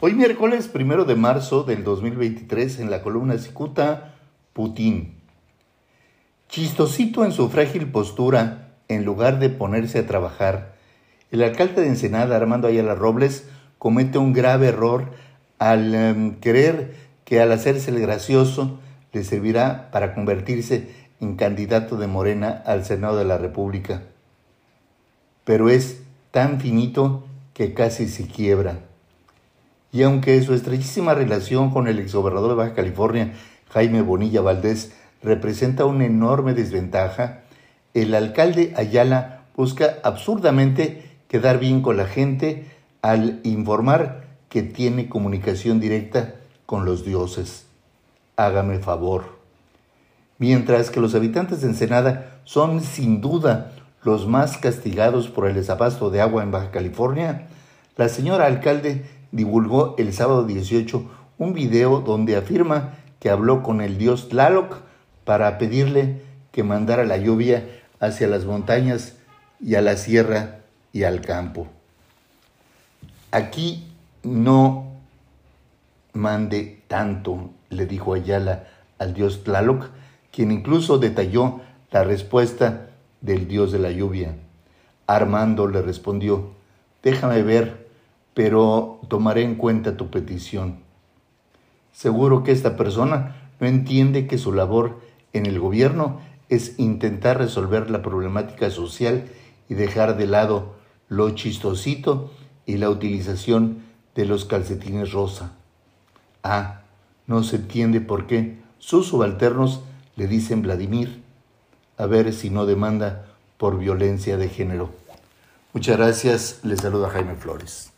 Hoy miércoles primero de marzo del 2023 en la columna Cicuta, Putin. Chistosito en su frágil postura, en lugar de ponerse a trabajar, el alcalde de Ensenada, Armando Ayala Robles, comete un grave error al em, creer que al hacerse el gracioso le servirá para convertirse en candidato de Morena al Senado de la República. Pero es tan finito que casi se quiebra y aunque su estrechísima relación con el exgobernador de Baja California, Jaime Bonilla Valdés, representa una enorme desventaja, el alcalde Ayala busca absurdamente quedar bien con la gente al informar que tiene comunicación directa con los dioses. Hágame favor. Mientras que los habitantes de Ensenada son sin duda los más castigados por el desabasto de agua en Baja California, la señora alcalde divulgó el sábado 18 un video donde afirma que habló con el dios Tlaloc para pedirle que mandara la lluvia hacia las montañas y a la sierra y al campo. Aquí no mande tanto, le dijo Ayala al dios Tlaloc, quien incluso detalló la respuesta del dios de la lluvia. Armando le respondió, déjame ver pero tomaré en cuenta tu petición. Seguro que esta persona no entiende que su labor en el gobierno es intentar resolver la problemática social y dejar de lado lo chistosito y la utilización de los calcetines rosa. Ah, no se entiende por qué sus subalternos le dicen Vladimir. A ver si no demanda por violencia de género. Muchas gracias. Les saluda Jaime Flores.